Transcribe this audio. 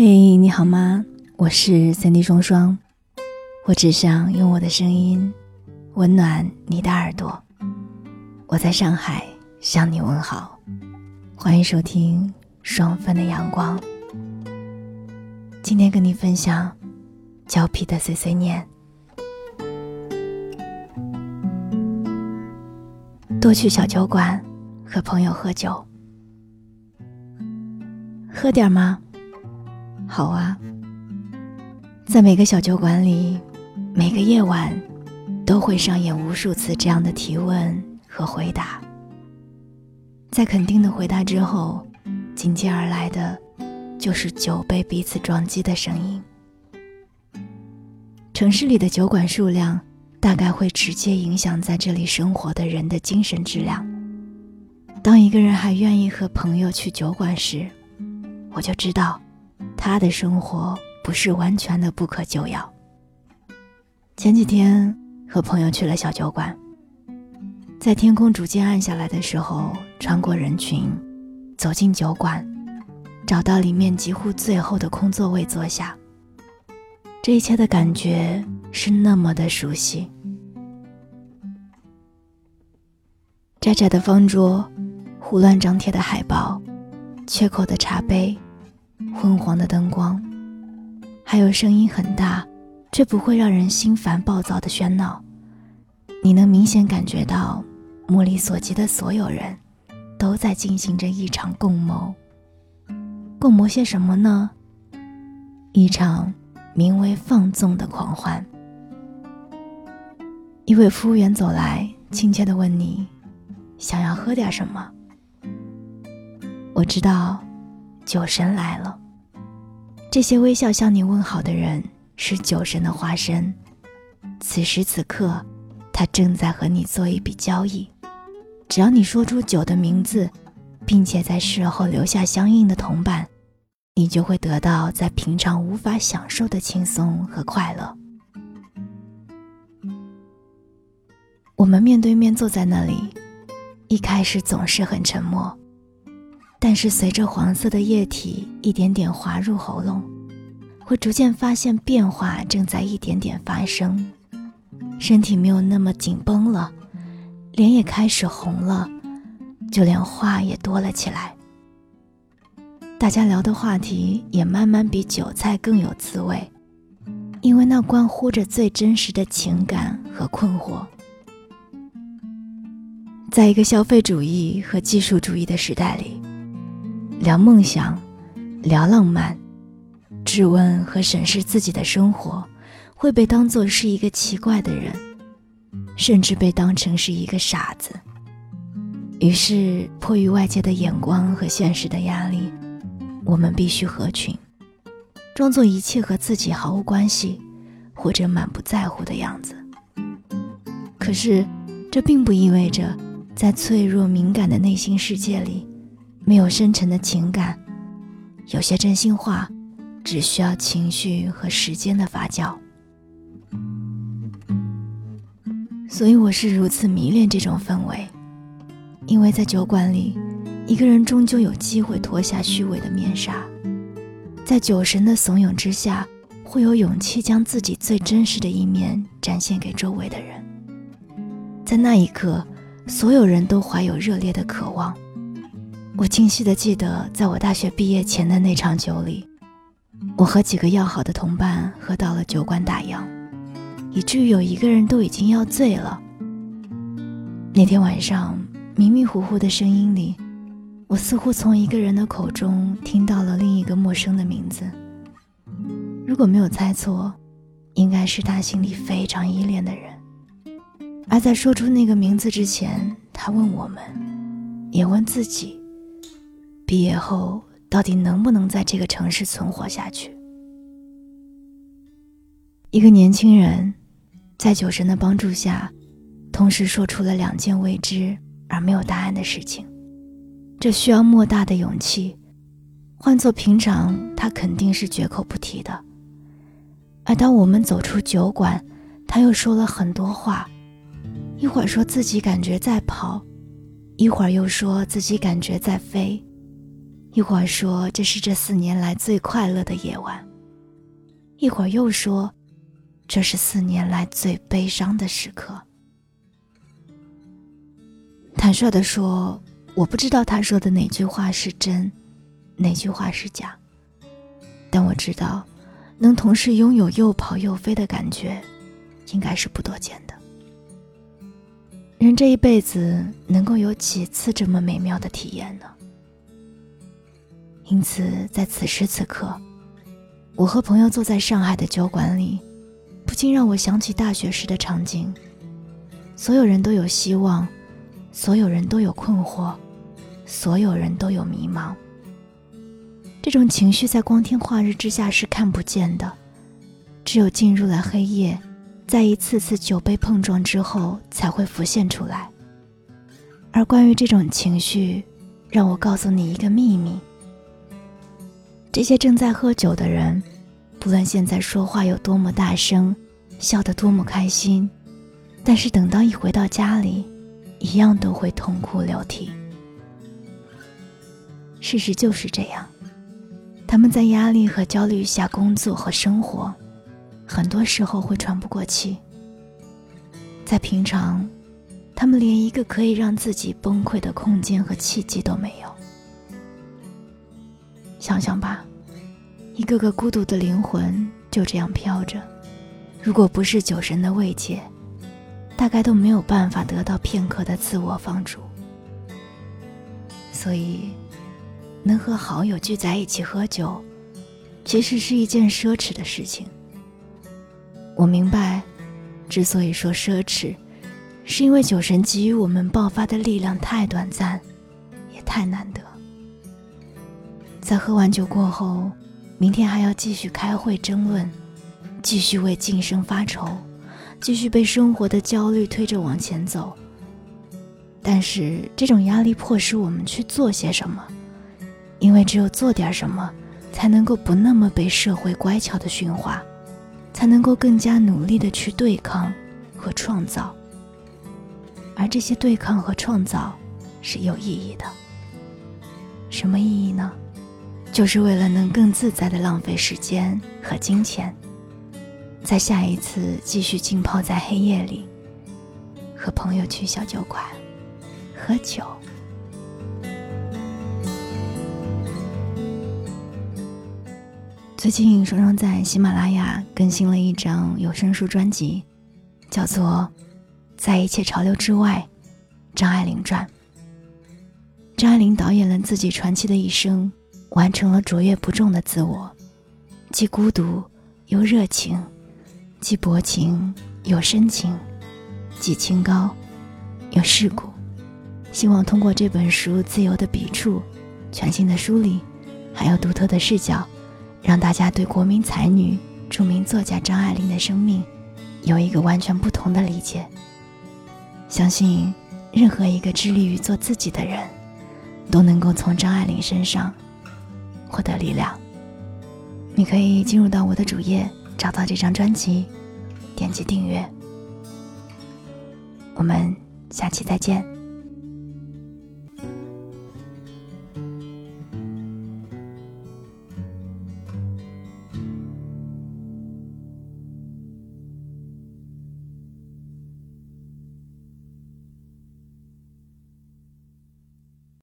嘿，你好吗？我是三 D 双双，我只想用我的声音温暖你的耳朵。我在上海向你问好，欢迎收听双份的阳光。今天跟你分享胶皮的碎碎念，多去小酒馆和朋友喝酒，喝点吗？好啊，在每个小酒馆里，每个夜晚都会上演无数次这样的提问和回答。在肯定的回答之后，紧接而来的就是酒杯彼此撞击的声音。城市里的酒馆数量大概会直接影响在这里生活的人的精神质量。当一个人还愿意和朋友去酒馆时，我就知道。他的生活不是完全的不可救药。前几天和朋友去了小酒馆，在天空逐渐暗下来的时候，穿过人群，走进酒馆，找到里面几乎最后的空座位坐下。这一切的感觉是那么的熟悉。窄窄的方桌，胡乱张贴的海报，缺口的茶杯。昏黄的灯光，还有声音很大却不会让人心烦暴躁的喧闹，你能明显感觉到，目力所及的所有人，都在进行着一场共谋。共谋些什么呢？一场名为放纵的狂欢。一位服务员走来，亲切地问你：“想要喝点什么？”我知道。酒神来了。这些微笑向你问好的人是酒神的化身。此时此刻，他正在和你做一笔交易。只要你说出酒的名字，并且在事后留下相应的铜板，你就会得到在平常无法享受的轻松和快乐。我们面对面坐在那里，一开始总是很沉默。是随着黄色的液体一点点滑入喉咙，会逐渐发现变化正在一点点发生，身体没有那么紧绷了，脸也开始红了，就连话也多了起来。大家聊的话题也慢慢比韭菜更有滋味，因为那关乎着最真实的情感和困惑。在一个消费主义和技术主义的时代里。聊梦想，聊浪漫，质问和审视自己的生活，会被当作是一个奇怪的人，甚至被当成是一个傻子。于是，迫于外界的眼光和现实的压力，我们必须合群，装作一切和自己毫无关系，或者满不在乎的样子。可是，这并不意味着，在脆弱敏感的内心世界里。没有深沉的情感，有些真心话，只需要情绪和时间的发酵。所以我是如此迷恋这种氛围，因为在酒馆里，一个人终究有机会脱下虚伪的面纱，在酒神的怂恿之下，会有勇气将自己最真实的一面展现给周围的人。在那一刻，所有人都怀有热烈的渴望。我清晰的记得，在我大学毕业前的那场酒里，我和几个要好的同伴喝到了酒馆打烊，以至于有一个人都已经要醉了。那天晚上，迷迷糊糊的声音里，我似乎从一个人的口中听到了另一个陌生的名字。如果没有猜错，应该是他心里非常依恋的人。而在说出那个名字之前，他问我们，也问自己。毕业后到底能不能在这个城市存活下去？一个年轻人，在酒神的帮助下，同时说出了两件未知而没有答案的事情，这需要莫大的勇气。换做平常，他肯定是绝口不提的。而当我们走出酒馆，他又说了很多话，一会儿说自己感觉在跑，一会儿又说自己感觉在飞。一会儿说这是这四年来最快乐的夜晚，一会儿又说这是四年来最悲伤的时刻。坦率的说，我不知道他说的哪句话是真，哪句话是假。但我知道，能同时拥有又跑又飞的感觉，应该是不多见的。人这一辈子能够有几次这么美妙的体验呢？因此，在此时此刻，我和朋友坐在上海的酒馆里，不禁让我想起大学时的场景。所有人都有希望，所有人都有困惑，所有人都有迷茫。这种情绪在光天化日之下是看不见的，只有进入了黑夜，在一次次酒杯碰撞之后才会浮现出来。而关于这种情绪，让我告诉你一个秘密。这些正在喝酒的人，不论现在说话有多么大声，笑得多么开心，但是等到一回到家里，一样都会痛哭流涕。事实就是这样，他们在压力和焦虑下工作和生活，很多时候会喘不过气。在平常，他们连一个可以让自己崩溃的空间和契机都没有。想想吧，一个个孤独的灵魂就这样飘着，如果不是酒神的慰藉，大概都没有办法得到片刻的自我放逐。所以，能和好友聚在一起喝酒，其实是一件奢侈的事情。我明白，之所以说奢侈，是因为酒神给予我们爆发的力量太短暂，也太难得。在喝完酒过后，明天还要继续开会争论，继续为晋升发愁，继续被生活的焦虑推着往前走。但是这种压力迫使我们去做些什么，因为只有做点什么，才能够不那么被社会乖巧的驯化，才能够更加努力的去对抗和创造。而这些对抗和创造是有意义的。什么意义呢？就是为了能更自在的浪费时间和金钱，在下一次继续浸泡在黑夜里，和朋友去小酒馆喝酒。最近，双双在喜马拉雅更新了一张有声书专辑，叫做《在一切潮流之外》，张爱玲传。张爱玲导演了自己传奇的一生。完成了卓越不重的自我，既孤独又热情，既薄情又深情，既清高又世故。希望通过这本书自由的笔触、全新的梳理，还有独特的视角，让大家对国民才女、著名作家张爱玲的生命有一个完全不同的理解。相信任何一个致力于做自己的人，都能够从张爱玲身上。获得力量。你可以进入到我的主页，找到这张专辑，点击订阅。我们下期再见。